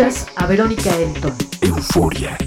Escuchas a Verónica Elton. Euforia.